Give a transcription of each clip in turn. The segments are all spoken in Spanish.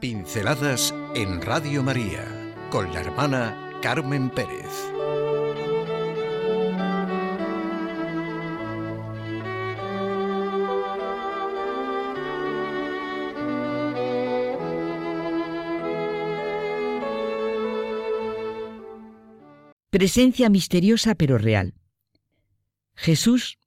Pinceladas en Radio María con la hermana Carmen Pérez. Presencia misteriosa pero real. Jesús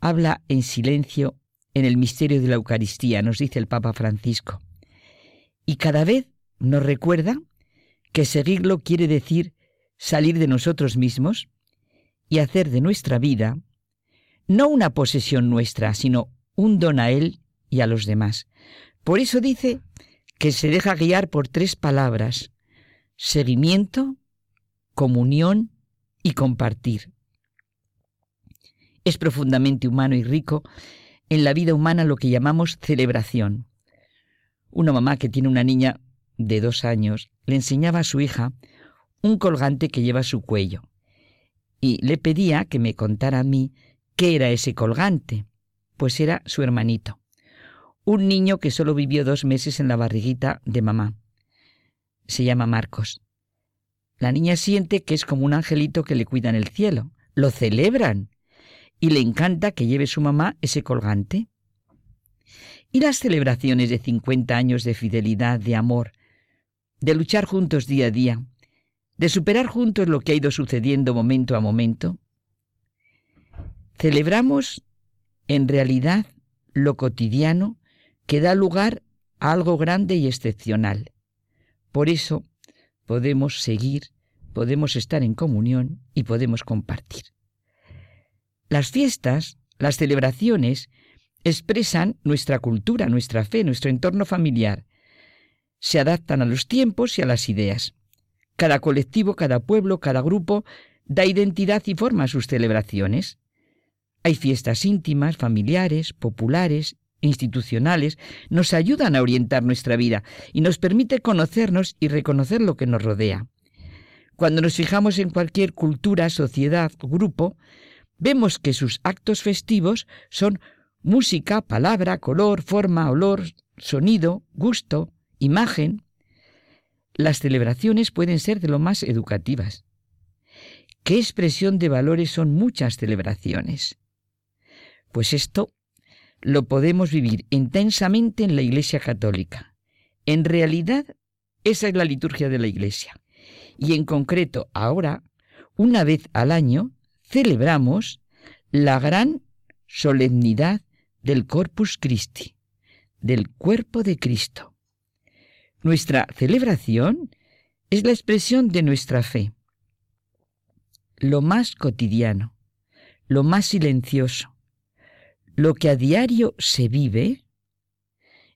habla en silencio en el misterio de la Eucaristía, nos dice el Papa Francisco. Y cada vez nos recuerda que seguirlo quiere decir salir de nosotros mismos y hacer de nuestra vida no una posesión nuestra, sino un don a Él y a los demás. Por eso dice que se deja guiar por tres palabras, seguimiento, comunión y compartir. Es profundamente humano y rico en la vida humana lo que llamamos celebración. Una mamá que tiene una niña de dos años le enseñaba a su hija un colgante que lleva a su cuello y le pedía que me contara a mí qué era ese colgante, pues era su hermanito, un niño que solo vivió dos meses en la barriguita de mamá. Se llama Marcos. La niña siente que es como un angelito que le cuida en el cielo. Lo celebran y le encanta que lleve su mamá ese colgante. Y las celebraciones de 50 años de fidelidad, de amor, de luchar juntos día a día, de superar juntos lo que ha ido sucediendo momento a momento. Celebramos en realidad lo cotidiano que da lugar a algo grande y excepcional. Por eso podemos seguir, podemos estar en comunión y podemos compartir. Las fiestas, las celebraciones, expresan nuestra cultura, nuestra fe, nuestro entorno familiar. Se adaptan a los tiempos y a las ideas. Cada colectivo, cada pueblo, cada grupo da identidad y forma a sus celebraciones. Hay fiestas íntimas, familiares, populares, institucionales, nos ayudan a orientar nuestra vida y nos permite conocernos y reconocer lo que nos rodea. Cuando nos fijamos en cualquier cultura, sociedad, grupo, vemos que sus actos festivos son música, palabra, color, forma, olor, sonido, gusto, imagen. Las celebraciones pueden ser de lo más educativas. ¿Qué expresión de valores son muchas celebraciones? Pues esto lo podemos vivir intensamente en la Iglesia Católica. En realidad, esa es la liturgia de la Iglesia. Y en concreto, ahora, una vez al año, celebramos la gran solemnidad del Corpus Christi, del cuerpo de Cristo. Nuestra celebración es la expresión de nuestra fe. Lo más cotidiano, lo más silencioso, lo que a diario se vive,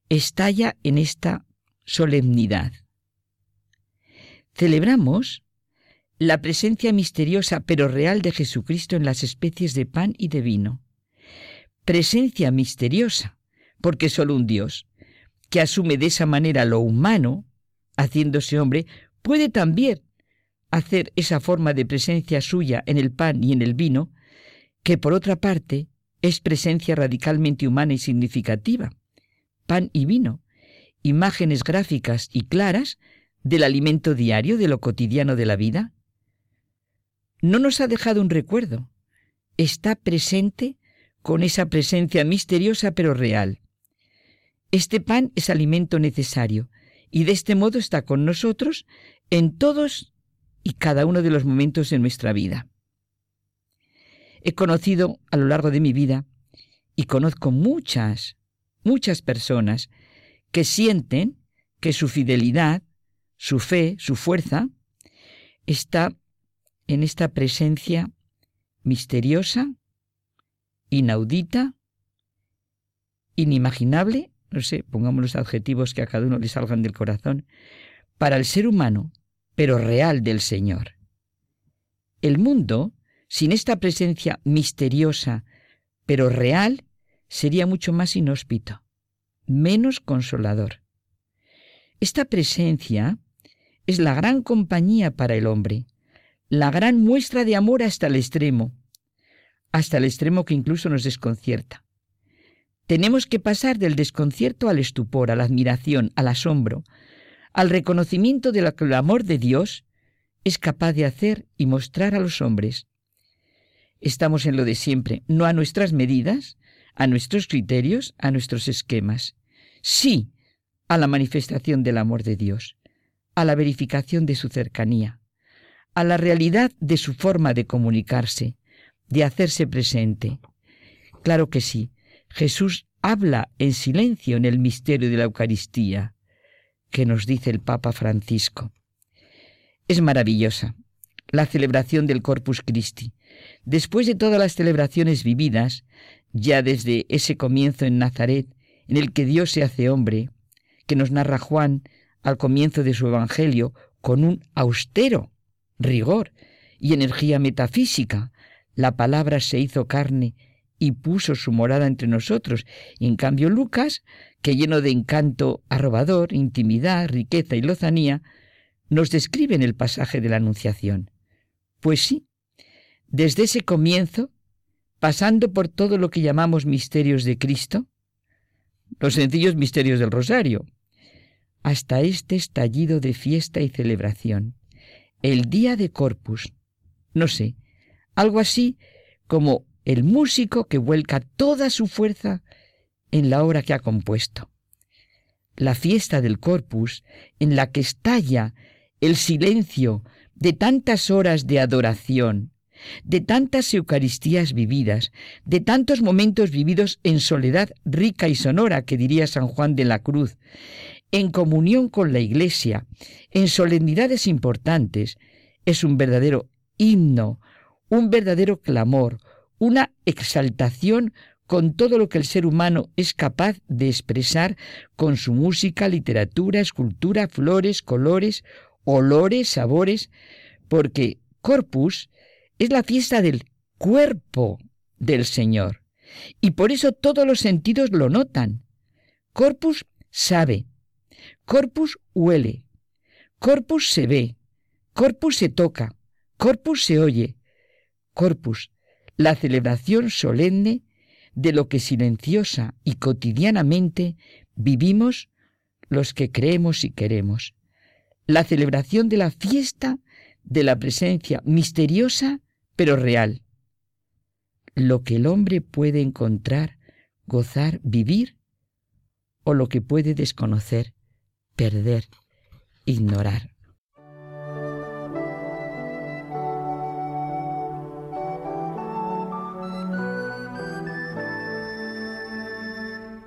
estalla en esta solemnidad. Celebramos la presencia misteriosa pero real de Jesucristo en las especies de pan y de vino presencia misteriosa, porque solo un Dios, que asume de esa manera lo humano, haciéndose hombre, puede también hacer esa forma de presencia suya en el pan y en el vino, que por otra parte es presencia radicalmente humana y significativa. Pan y vino, imágenes gráficas y claras del alimento diario, de lo cotidiano de la vida. No nos ha dejado un recuerdo, está presente con esa presencia misteriosa pero real. Este pan es alimento necesario y de este modo está con nosotros en todos y cada uno de los momentos de nuestra vida. He conocido a lo largo de mi vida y conozco muchas, muchas personas que sienten que su fidelidad, su fe, su fuerza, está en esta presencia misteriosa, inaudita, inimaginable, no sé, pongamos los adjetivos que a cada uno le salgan del corazón, para el ser humano, pero real del Señor. El mundo, sin esta presencia misteriosa, pero real, sería mucho más inhóspito, menos consolador. Esta presencia es la gran compañía para el hombre, la gran muestra de amor hasta el extremo, hasta el extremo que incluso nos desconcierta. Tenemos que pasar del desconcierto al estupor, a la admiración, al asombro, al reconocimiento de lo que el amor de Dios es capaz de hacer y mostrar a los hombres. Estamos en lo de siempre, no a nuestras medidas, a nuestros criterios, a nuestros esquemas. Sí a la manifestación del amor de Dios, a la verificación de su cercanía, a la realidad de su forma de comunicarse, de hacerse presente. Claro que sí, Jesús habla en silencio en el misterio de la Eucaristía, que nos dice el Papa Francisco. Es maravillosa la celebración del Corpus Christi. Después de todas las celebraciones vividas, ya desde ese comienzo en Nazaret, en el que Dios se hace hombre, que nos narra Juan al comienzo de su Evangelio, con un austero rigor y energía metafísica, la palabra se hizo carne y puso su morada entre nosotros. Y en cambio Lucas, que lleno de encanto arrobador, intimidad, riqueza y lozanía, nos describe en el pasaje de la Anunciación. Pues sí, desde ese comienzo, pasando por todo lo que llamamos misterios de Cristo, los sencillos misterios del rosario, hasta este estallido de fiesta y celebración, el día de Corpus, no sé, algo así como el músico que vuelca toda su fuerza en la obra que ha compuesto. La fiesta del Corpus, en la que estalla el silencio de tantas horas de adoración, de tantas Eucaristías vividas, de tantos momentos vividos en soledad rica y sonora, que diría San Juan de la Cruz, en comunión con la Iglesia, en solemnidades importantes, es un verdadero himno, un verdadero clamor, una exaltación con todo lo que el ser humano es capaz de expresar con su música, literatura, escultura, flores, colores, olores, sabores, porque Corpus es la fiesta del cuerpo del Señor. Y por eso todos los sentidos lo notan. Corpus sabe, corpus huele, corpus se ve, corpus se toca, corpus se oye, corpus, la celebración solemne de lo que silenciosa y cotidianamente vivimos los que creemos y queremos. La celebración de la fiesta de la presencia misteriosa pero real. Lo que el hombre puede encontrar, gozar, vivir, o lo que puede desconocer, perder, ignorar.